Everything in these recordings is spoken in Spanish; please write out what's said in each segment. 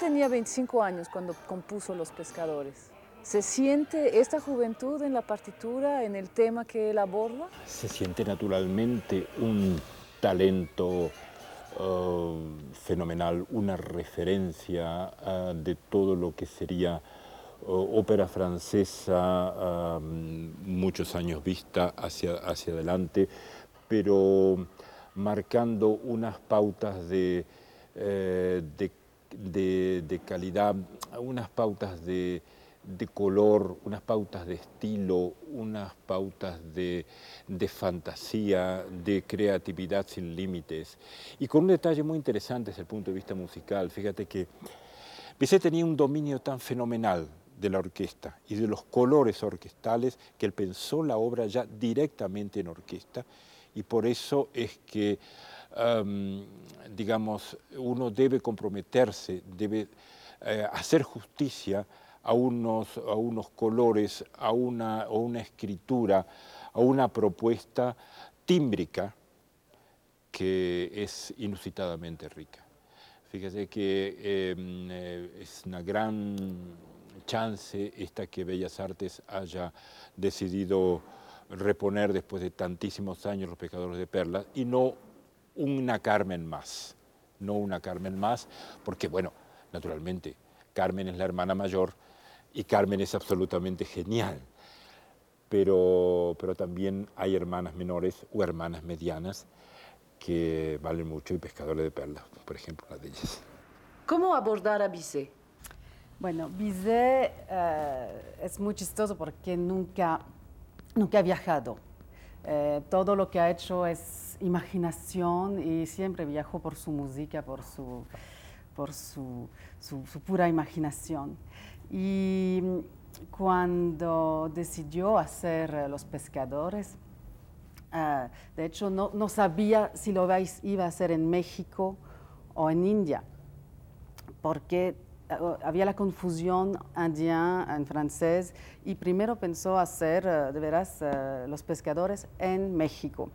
Tenía 25 años cuando compuso Los Pescadores. ¿Se siente esta juventud en la partitura, en el tema que él aborda? Se siente naturalmente un talento uh, fenomenal, una referencia uh, de todo lo que sería uh, ópera francesa, muchos años vista hacia, hacia adelante, pero marcando unas pautas de, eh, de, de calidad, unas pautas de de color, unas pautas de estilo, unas pautas de, fantasía, de creatividad sin límites. Y con un detalle muy interesante desde el punto de vista musical, fíjate que Bizet tenía un dominio tan fenomenal de la orquesta y de los colores orquestales que él pensó la obra ya directamente en orquesta y por eso es que, digamos, uno debe comprometerse, debe eh, hacer justicia a unos, a unos colores, a una, una escritura, a una propuesta tímbrica que es inusitadamente rica. Fíjese que em, eh, es una gran chance esta que Bellas Artes haya decidido reponer después de tantísimos años los Pecadores de Perlas y no una Carmen más, no una Carmen más, porque bueno, naturalmente, Carmen es la hermana mayor, y Carmen es absolutamente genial. Pero, pero también hay hermanas menores o hermanas medianas que valen mucho y pescadores de perlas, por ejemplo, una de ellas. ¿Cómo abordar a Bizet? Bueno, Bizet eh, es muy chistoso porque nunca, nunca ha viajado. Eh, todo lo que ha hecho es imaginación y siempre viajó por su música, por su, por su, pura imaginación. Y cuando decidió hacer eh, Los Pescadores, ah, de hecho no, sabía si lo iba a hacer en México o en India, porque ah, había la confusión indien en francés y primero pensó hacer eh, de veras eh, Los Pescadores en México.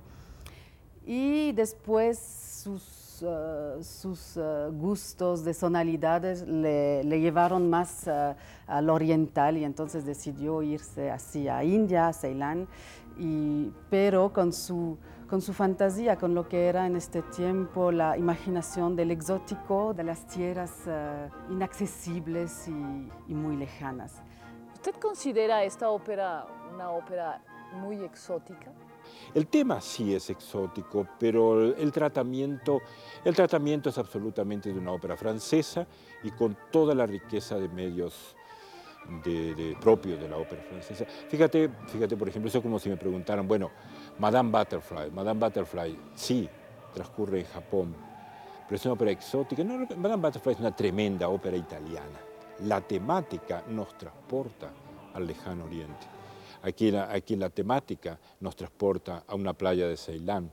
Y después sus eh, sus eh, gustos de sonalidades le, llevaron más eh, al oriental y entonces decidió irse así a India, Ceilán, y, pero con su, con su fantasía, con lo que era en este tiempo la imaginación del exótico, de las tierras inaccesibles y, y muy lejanas. ¿Usted considera esta ópera una ópera muy exótica? El tema sí es exótico, pero el tratamiento, el tratamiento es absolutamente de una ópera francesa y con toda la riqueza de medios de, propio de la ópera francesa. Fíjate, fíjate, por ejemplo, eso como si me preguntaran, bueno, Madame Butterfly, Madame Butterfly, sí, transcurre en Japón, pero es una ópera exótica. Madame Butterfly es una tremenda ópera italiana. La temática nos transporta al lejano oriente. Aquí la, temática nos transporta a una playa de Ceilán,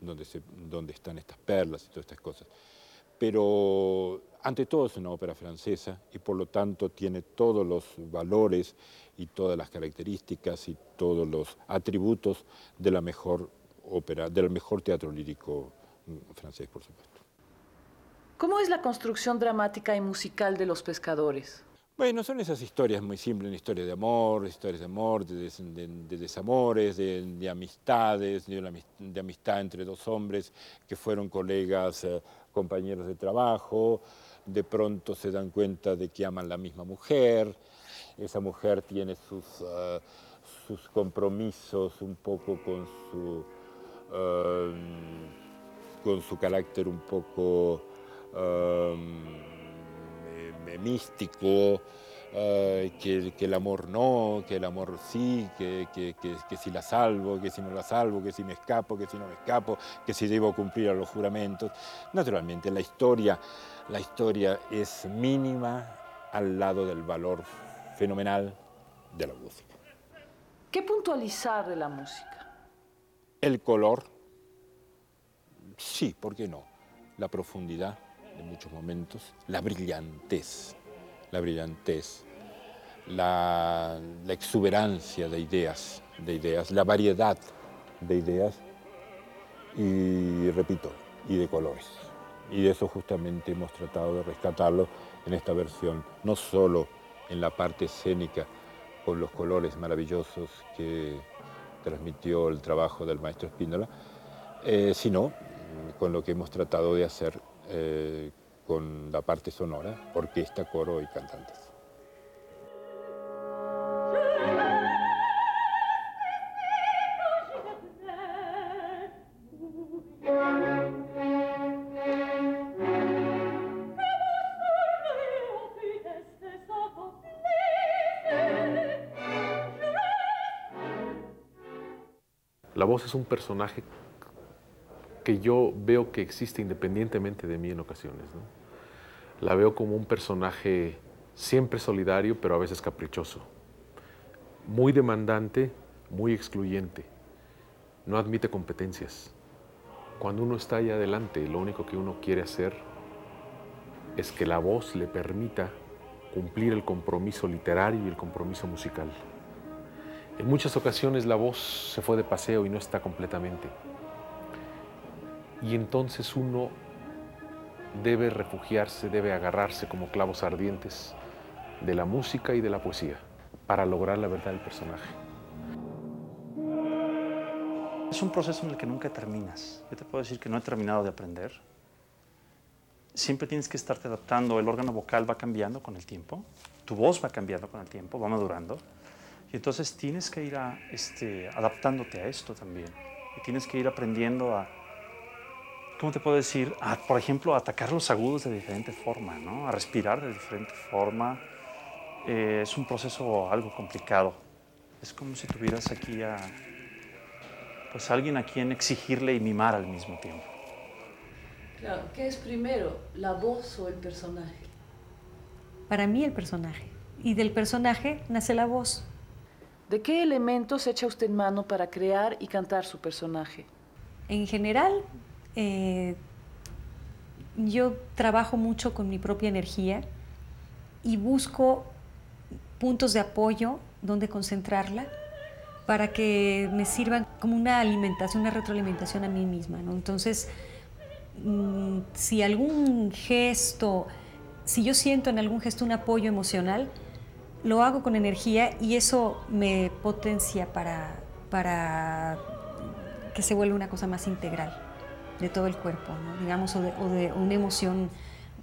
donde, donde están estas perlas y todas estas cosas. Pero ante todo es una ópera francesa y por lo tanto tiene todos los valores y todas las características y todos los atributos de la mejor ópera, del mejor teatro lírico mm, francés, por supuesto. ¿Cómo es la construcción dramática y musical de Los Pescadores? Bueno, son esas historias muy simples, una historia de amor, historias de amor, de, desamores, de, amistades, de, amistad entre dos hombres que fueron colegas, eh, compañeros de trabajo, de pronto se dan cuenta de que aman la misma mujer, esa mujer tiene sus, eh, sus compromisos un poco con su, eh, con su carácter un poco místico, eh, que, el amor no, que el amor sí, que, si la salvo, que si no la salvo, que si me escapo, que si no me escapo, que si debo cumplir a los juramentos. Naturalmente, la historia, la historia es mínima al lado del valor fenomenal de la música. ¿Qué puntualizar de la música? El color, sí, ¿por qué no? La profundidad en muchos momentos, la brillantez, la brillantez, la, exuberancia de ideas, de ideas, la variedad de ideas y, repito, y de colores. Y de eso justamente hemos tratado de rescatarlo en esta versión, no solo en la parte escénica, con los colores maravillosos que transmitió el trabajo del maestro Espíndola, eh, sino con lo que hemos tratado de hacer eh, con la parte sonora, orquesta, coro y cantantes. La voz es un personaje que yo veo que existe independientemente de mí en ocasiones. La veo como un personaje siempre solidario, pero a veces caprichoso. Muy demandante, muy excluyente. No admite competencias. Cuando uno está ahí adelante, lo único que uno quiere hacer es que la voz le permita cumplir el compromiso literario y el compromiso musical. En muchas ocasiones la voz se fue de paseo y no está completamente. Y entonces uno debe refugiarse, debe agarrarse como clavos ardientes de la música y de la poesía para lograr la verdad del personaje. Es un proceso en el que nunca terminas. Yo te puedo decir que no he terminado de aprender. Siempre tienes que estarte adaptando. El órgano vocal va cambiando con el tiempo. Tu voz va cambiando con el tiempo, va madurando. Y entonces tienes que ir a, este, adaptándote a esto también. Y tienes que ir aprendiendo a, ¿cómo te puedo decir? A, por ejemplo, a atacar los agudos de diferente forma, ¿no? A respirar de diferente forma. Eh, es un proceso algo complicado. Es como si tuvieras aquí a, pues alguien a quien exigirle y mimar al mismo tiempo. Claro, ¿qué es primero, la voz o el personaje? Para mí el personaje. Y del personaje nace la voz. ¿De qué elementos echa usted mano para crear y cantar su personaje? En general, eh, yo trabajo mucho con mi propia energía y busco puntos de apoyo donde concentrarla para que me sirvan como una alimentación, una retroalimentación a mí misma. Entonces, mm, si algún gesto, si yo siento en algún gesto un apoyo emocional, lo hago con energía y eso me potencia para, para que se vuelva una cosa más integral de todo el cuerpo, digamos, o de, una emoción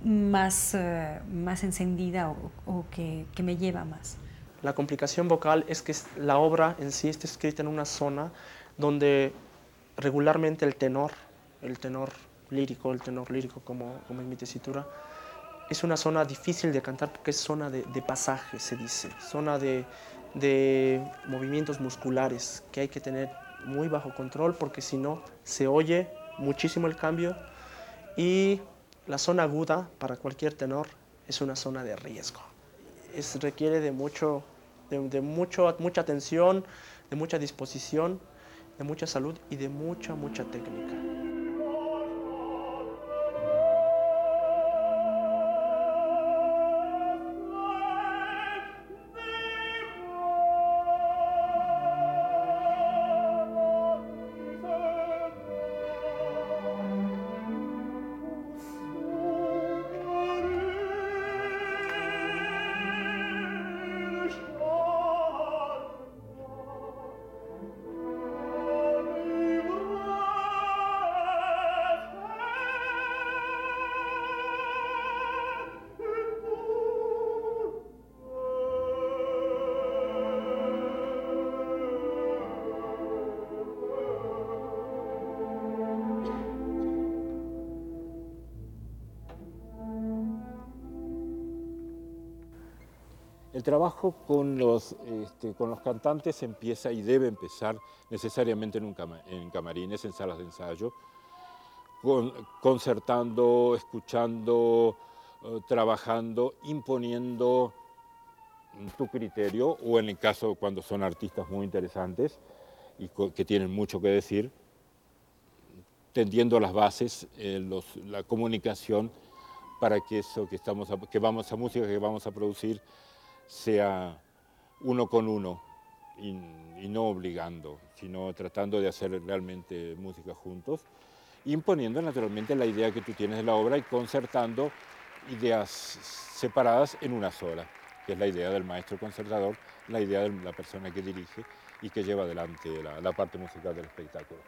más, eh, más encendida o, que, que, me lleva más. La complicación vocal es que la obra en sí está escrita en una zona donde regularmente el tenor, el tenor lírico, el tenor lírico como, como en mi tesitura, es una zona difícil de cantar porque es zona de, pasaje, se dice, zona de, movimientos musculares que hay que tener muy bajo control porque si no se oye muchísimo el cambio y la zona aguda para cualquier tenor es una zona de riesgo. Es, requiere de, mucho, de mucho, mucha atención, de mucha disposición, de mucha salud y de mucha, mucha técnica. El trabajo con los, este, con los cantantes empieza y debe empezar necesariamente en, un en camarines, en salas de ensayo, concertando, escuchando, eh, trabajando, imponiendo tu criterio, o en el caso cuando son artistas muy interesantes y que tienen mucho que decir, tendiendo las bases, eh, la comunicación para que eso que, estamos que vamos a música que vamos a producir sea uno con uno y, no obligando, sino tratando de hacer realmente música juntos, imponiendo naturalmente la idea que tú tienes de la obra y concertando ideas separadas en una sola, que es la idea del maestro concertador, la idea de la persona que dirige y que lleva adelante la, la parte musical del espectáculo.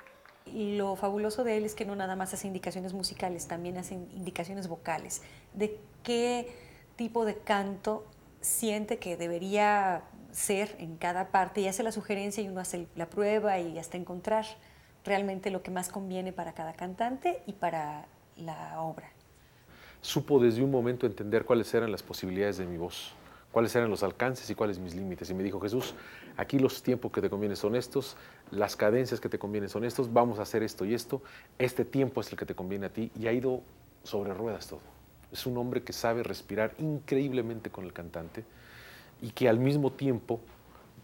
Y lo fabuloso de él es que no nada más hace indicaciones musicales, también hace indicaciones vocales. ¿De qué tipo de canto siente que debería ser en cada parte y hace la sugerencia y uno hace la prueba y hasta encontrar realmente lo que más conviene para cada cantante y para la obra. Supo desde un momento entender cuáles eran las posibilidades de mi voz, cuáles eran los alcances y cuáles mis límites. Y me dijo, Jesús, aquí los tiempos que te convienen son estos, las cadencias que te convienen son estos, vamos a hacer esto y esto, este tiempo es el que te conviene a ti y ha ido sobre ruedas todo. Es un hombre que sabe respirar increíblemente con el cantante y que al mismo tiempo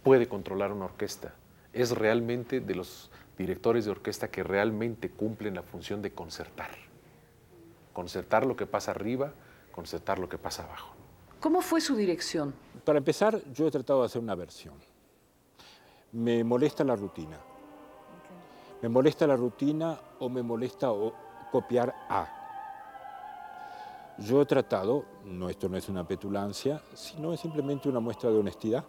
puede controlar una orquesta. Es realmente de los directores de orquesta que realmente cumplen la función de concertar. Concertar lo que pasa arriba, concertar lo que pasa abajo. ¿Cómo fue su dirección? Para empezar, yo he tratado de hacer una versión. Me molesta la rutina. Me molesta la rutina o me molesta copiar a. Yo he tratado, no, esto no es una petulancia, sino es simplemente una muestra de honestidad,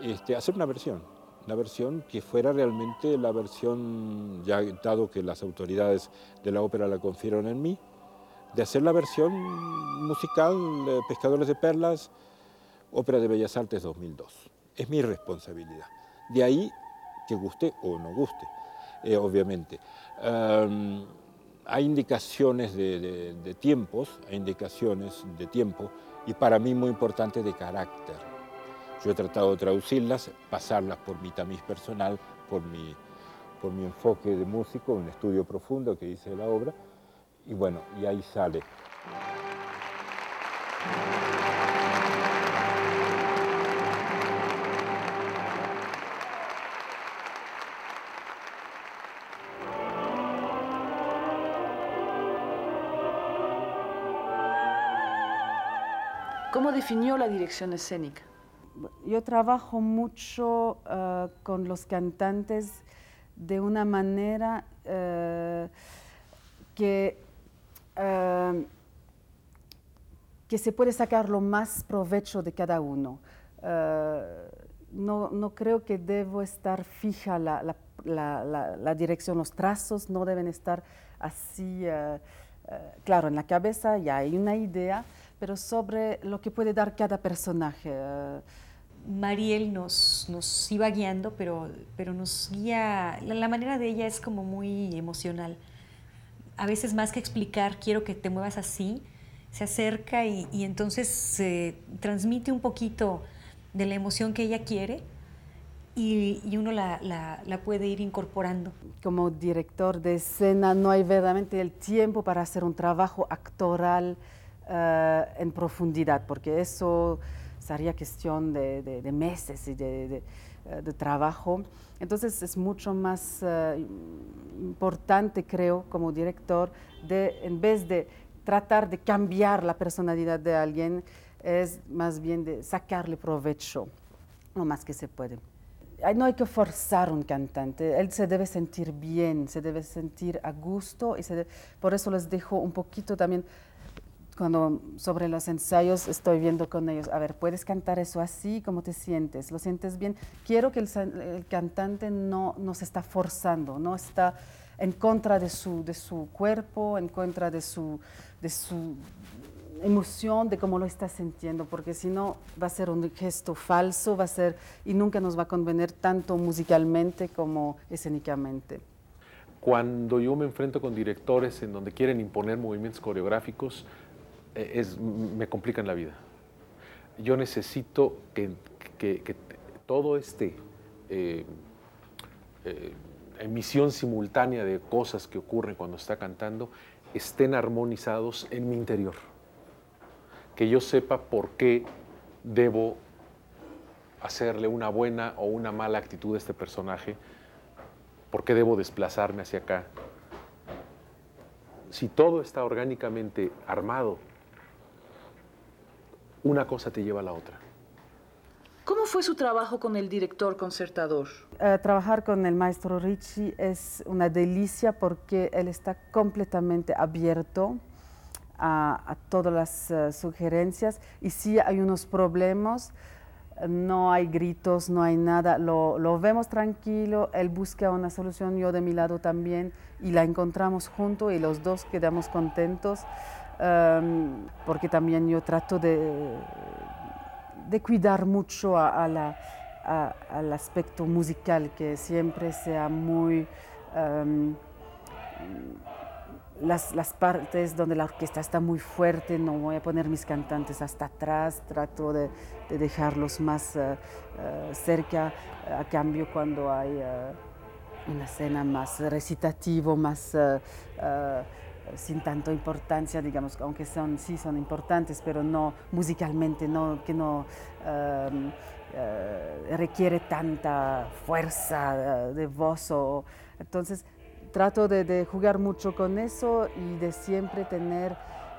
este, hacer una versión, una versión que fuera realmente la versión, ya dado que las autoridades de la ópera la confieren en mí, de hacer la versión musical de Pescadores de Perlas, Ópera de Bellas Artes 2002. Es mi responsabilidad. De ahí que guste o no guste, eh, obviamente hay indicaciones de, tiempos, hay indicaciones de tiempo y para mí muy importante de carácter. Yo he tratado de traducirlas, pasarlas por mi tamiz personal, por mi, por mi enfoque de músico, un estudio profundo que hice de la obra, y bueno, y ahí sale. Definió la dirección escénica? Yo trabajo mucho eh, con los cantantes de una manera eh, que, eh, que se puede sacar lo más provecho de cada uno. No, no, creo que debo estar fija la, la, la, dirección, los trazos no deben estar así, claro, en la cabeza ya hay una idea, pero sobre lo que puede dar cada personaje. Eh. Mariel nos, nos iba guiando, pero, pero nos guía, la, manera de ella es como muy emocional. A veces más que explicar, quiero que te muevas así, se acerca y, y entonces se transmite un poquito de la emoción que ella quiere y, y uno la, la, la, puede ir incorporando. Como director de escena no hay verdaderamente el tiempo para hacer un trabajo actoral eh, en profundidad, porque eso sería cuestión de, meses y eh, de, trabajo. Entonces es mucho más eh, importante, creo, como director, de, en vez de tratar de cambiar la personalidad de alguien, es más bien de sacarle provecho lo más que se puede. No hay que forzar un cantante, él se debe sentir bien, se debe sentir a gusto y por eso les dejo un poquito también cuando sobre los ensayos estoy viendo con ellos, a ver, ¿puedes cantar eso así? ¿Cómo te sientes? ¿Lo sientes bien? Quiero que el, cantante no, no, se está forzando, no está en contra de su, de su cuerpo, en contra de su, de su emoción, de cómo lo está sintiendo, porque si no va a ser un gesto falso, va a ser, y nunca nos va a convenir tanto musicalmente como escénicamente. Cuando yo me enfrento con directores en donde quieren imponer movimientos coreográficos, eh, me complican la vida. Yo necesito que, todo este eh, eh, emisión simultánea de cosas que ocurren cuando está cantando estén armonizados en mi interior. Que yo sepa por qué debo hacerle una buena o una mala actitud a este personaje, por qué debo desplazarme hacia acá. Si todo está orgánicamente armado una cosa te lleva a la otra. ¿Cómo fue su trabajo con el director concertador? Eh, trabajar con el maestro Ricci es una delicia porque él está completamente abierto a, todas las eh, sugerencias y si hay unos problemas, no hay gritos, no hay nada, lo, lo, vemos tranquilo, él busca una solución, yo de mi lado también, y la encontramos juntos y los dos quedamos contentos, em, porque también yo trato de, de cuidar mucho a, al aspecto musical, que siempre sea muy... Em, las, las, partes donde la orquesta está muy fuerte, no voy a poner mis cantantes hasta atrás, trato de, de dejarlos más uh, uh, cerca, a cambio cuando hay uh, una escena más recitativo, más sin tanto importancia, digamos, aunque son, sí son importantes, pero no musicalmente, no, que no um, requiere tanta fuerza de voz. O, entonces, trato de, jugar mucho con eso y de siempre tener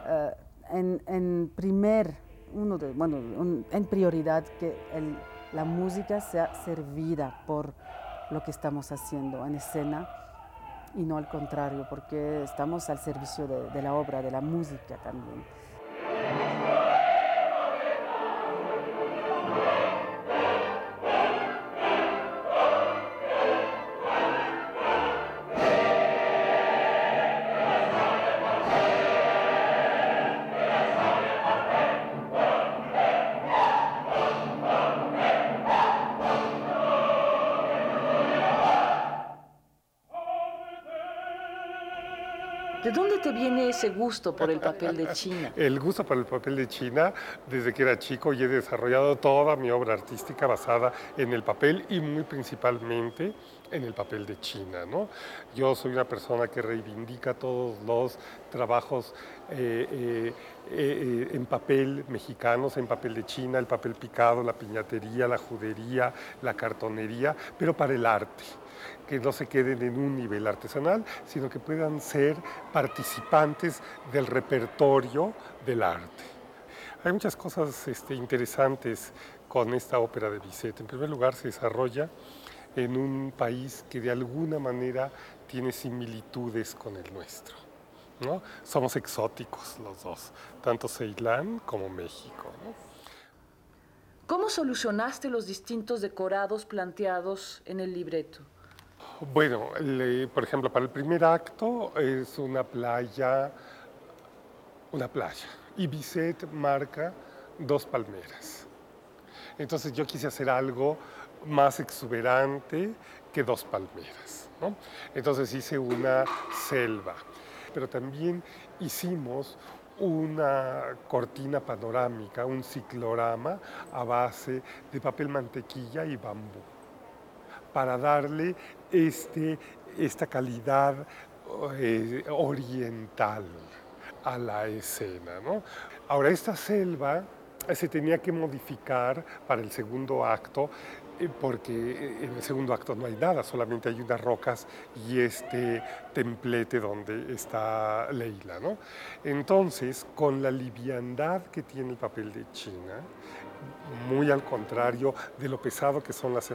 eh, en, primer, uno de, bueno, en prioridad que la música sea servida por lo que estamos haciendo en escena y no al contrario, porque estamos al servicio de la obra, de la música también. ¿De dónde te viene ese gusto por el papel de China? El gusto por el papel de China desde que era chico y he desarrollado toda mi obra artística basada en el papel y muy principalmente en el papel de China. ¿no? Yo soy una persona que reivindica todos los trabajos eh, eh, eh, en papel mexicanos, en papel de China, el papel picado, la piñatería, la judería, la cartonería, pero para el arte que no se queden en un nivel artesanal, sino que puedan ser participantes del repertorio del arte. Hay muchas cosas este, interesantes con esta ópera de Bizet. En primer lugar, se desarrolla en un país que de alguna manera tiene similitudes con el nuestro. ¿no? Somos exóticos los dos, tanto Ceilán como México. ¿Cómo solucionaste los distintos decorados planteados en el libreto? Bueno, por ejemplo, para el primer acto es una playa, una playa, y Bizet marca dos palmeras. Entonces yo quise hacer algo más exuberante que dos palmeras. Entonces hice una selva, pero también hicimos una cortina panorámica, un ciclorama a base de papel mantequilla y bambú para darle este, esta calidad eh, oriental a la escena. ¿no? Ahora, esta selva se tenía que modificar para el segundo acto eh, porque eh, en el segundo acto no hay nada, solamente hay unas rocas y este templete donde está Leila. ¿no? Entonces, con la liviandad que tiene el papel de China, muy al contrario de lo pesado que son las,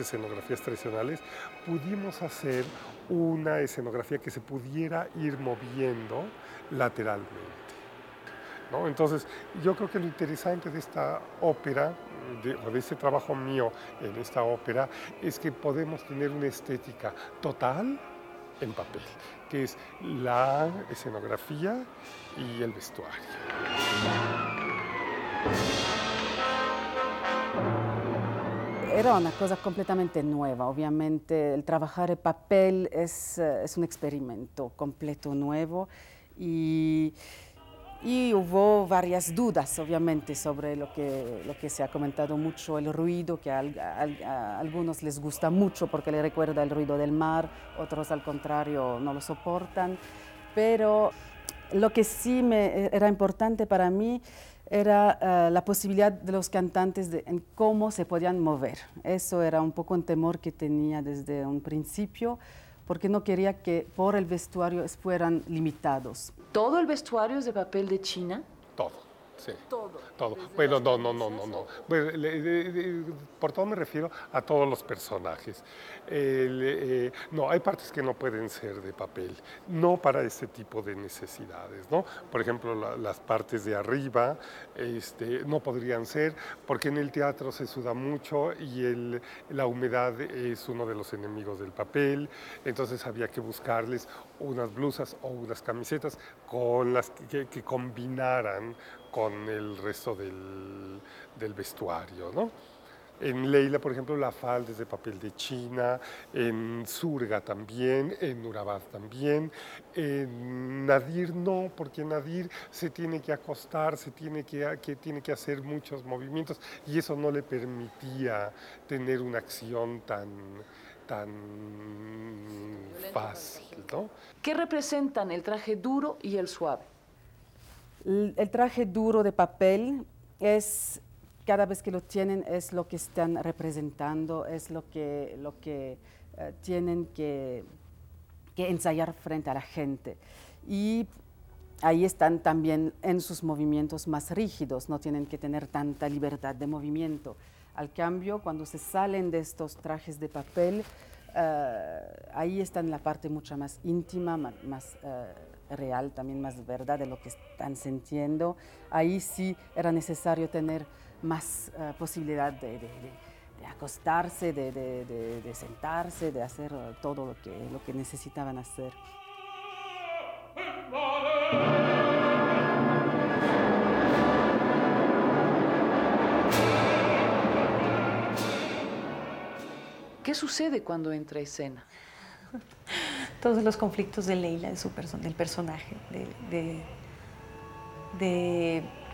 escenografías tradicionales, pudimos hacer una escenografía que se pudiera ir moviendo lateralmente. Entonces, yo creo que lo interesante de esta ópera, o de este trabajo mío en esta ópera, es que podemos tener una estética total en papel, que es la escenografía y el vestuario. Era una cosa completamente nueva, obviamente el trabajar el papel es, eh, es un experimento completo nuevo y y hubo varias dudas, obviamente, sobre lo que, lo que se ha comentado mucho, el ruido, que a, algunos les gusta mucho porque le recuerda el ruido del mar, otros al contrario no lo soportan. Pero lo que sí me, era importante para mí era eh, la posibilidad de los cantantes de, en cómo se podían mover. Eso era un poco un temor que tenía desde un principio porque no quería que por el vestuario fueran limitados. ¿Todo el vestuario es de papel de China? Todo. Sí. Todo. Todo. Bueno, las no, no, no, no, no. le- de- por todo me refiero a todos los personajes. Eh, no, hay partes que no pueden ser de papel, no para este tipo de necesidades, ¿no? Por ejemplo, la- las partes de arriba este, no podrían ser, porque en el teatro se suda mucho y el, la humedad es uno de los enemigos del papel, entonces había que buscarles unas blusas o unas camisetas con las que, que combinaran con el resto del, del vestuario, ¿no? En Leila, por ejemplo, la falda es de papel de China, en Surga también, en Urabad también, en Nadir no, porque Nadir se tiene que acostar, se tiene que, que tiene que hacer muchos movimientos y eso no le permitía tener una acción tan, tan fácil, ¿no? ¿Qué representan el traje duro y el suave? El traje duro de papel es, cada vez que lo tienen, es lo que están representando, es lo que, lo que eh, tienen que, que ensayar frente a la gente. Y ahí están también en sus movimientos más rígidos, no tienen que tener tanta libertad de movimiento. Al cambio, cuando se salen de estos trajes de papel, eh, ahí está en la parte mucho más íntima, ma- más, eh, real, también más verdad de lo que están sintiendo. Ahí sí era necesario tener más eh, posibilidad de, de- de- de acostarse, de, de- de- de sentarse, de hacer eh, todo lo que, lo que necesitaban hacer. ¿Qué sucede cuando entra a escena? Todos los conflictos de Leila, su del personaje, de,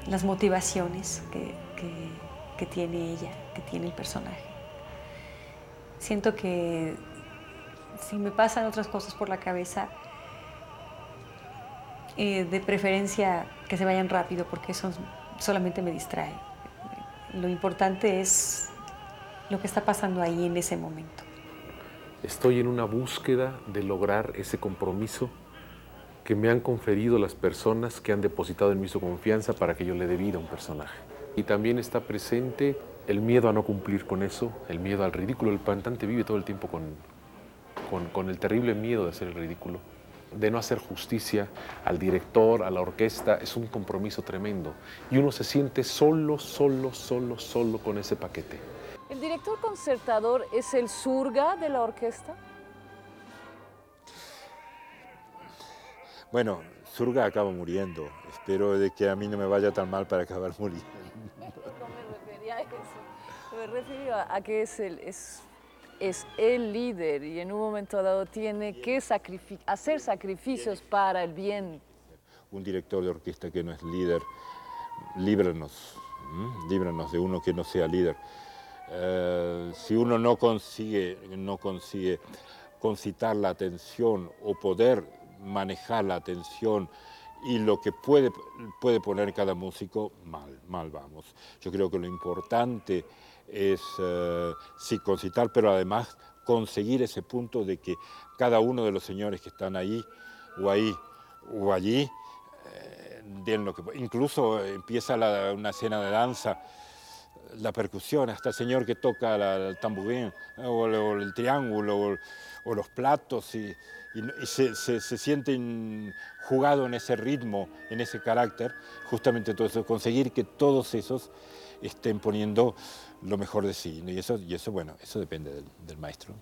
las motivaciones que, que- que tiene ella, que tiene el personaje. Siento que si me pasan otras cosas por la cabeza, eh, de preferencia que se vayan rápido porque eso solamente me distrae. Lo importante es lo que está pasando ahí en ese momento. Estoy en una búsqueda de lograr ese compromiso que me han conferido las personas que han depositado en mí su confianza para que yo le dé vida a un personaje. Y también está presente el miedo a no cumplir con eso, el miedo al ridículo. El cantante vive todo el tiempo con, con, con el terrible miedo de hacer el ridículo, de no hacer justicia al director, a la orquesta. Es un compromiso tremendo. Y uno se siente solo, solo, solo, solo con ese paquete. ¿El director concertador es el surga de la orquesta? Bueno, Surga acaba muriendo. Espero de que a mí no me vaya tan mal para acabar muriendo. No me refería a eso. Me refería a que es el, es, es el líder y en un momento dado tiene que hacer sacrificios para el bien. Un director de orquesta que no es líder, líbranos, ¿m? líbranos de uno que no sea líder. Eh, si uno no consigue, no consigue concitar la atención o poder manejar la atención y lo que puede, puede poner cada músico, mal, mal vamos. Yo creo que lo importante es eh, sí concitar, pero además conseguir ese punto de que cada uno de los señores que están ahí o ahí o allí eh, den lo que incluso empieza la- una escena de danza la percusión, hasta el señor que toca la- el tamborín o, o el triángulo o, o los platos y, y y se, se- se sienten jugado en ese ritmo, en ese carácter, justamente todo eso, conseguir que todos esos estén poniendo lo mejor de sí. Y eso, y eso bueno, eso depende del- del maestro.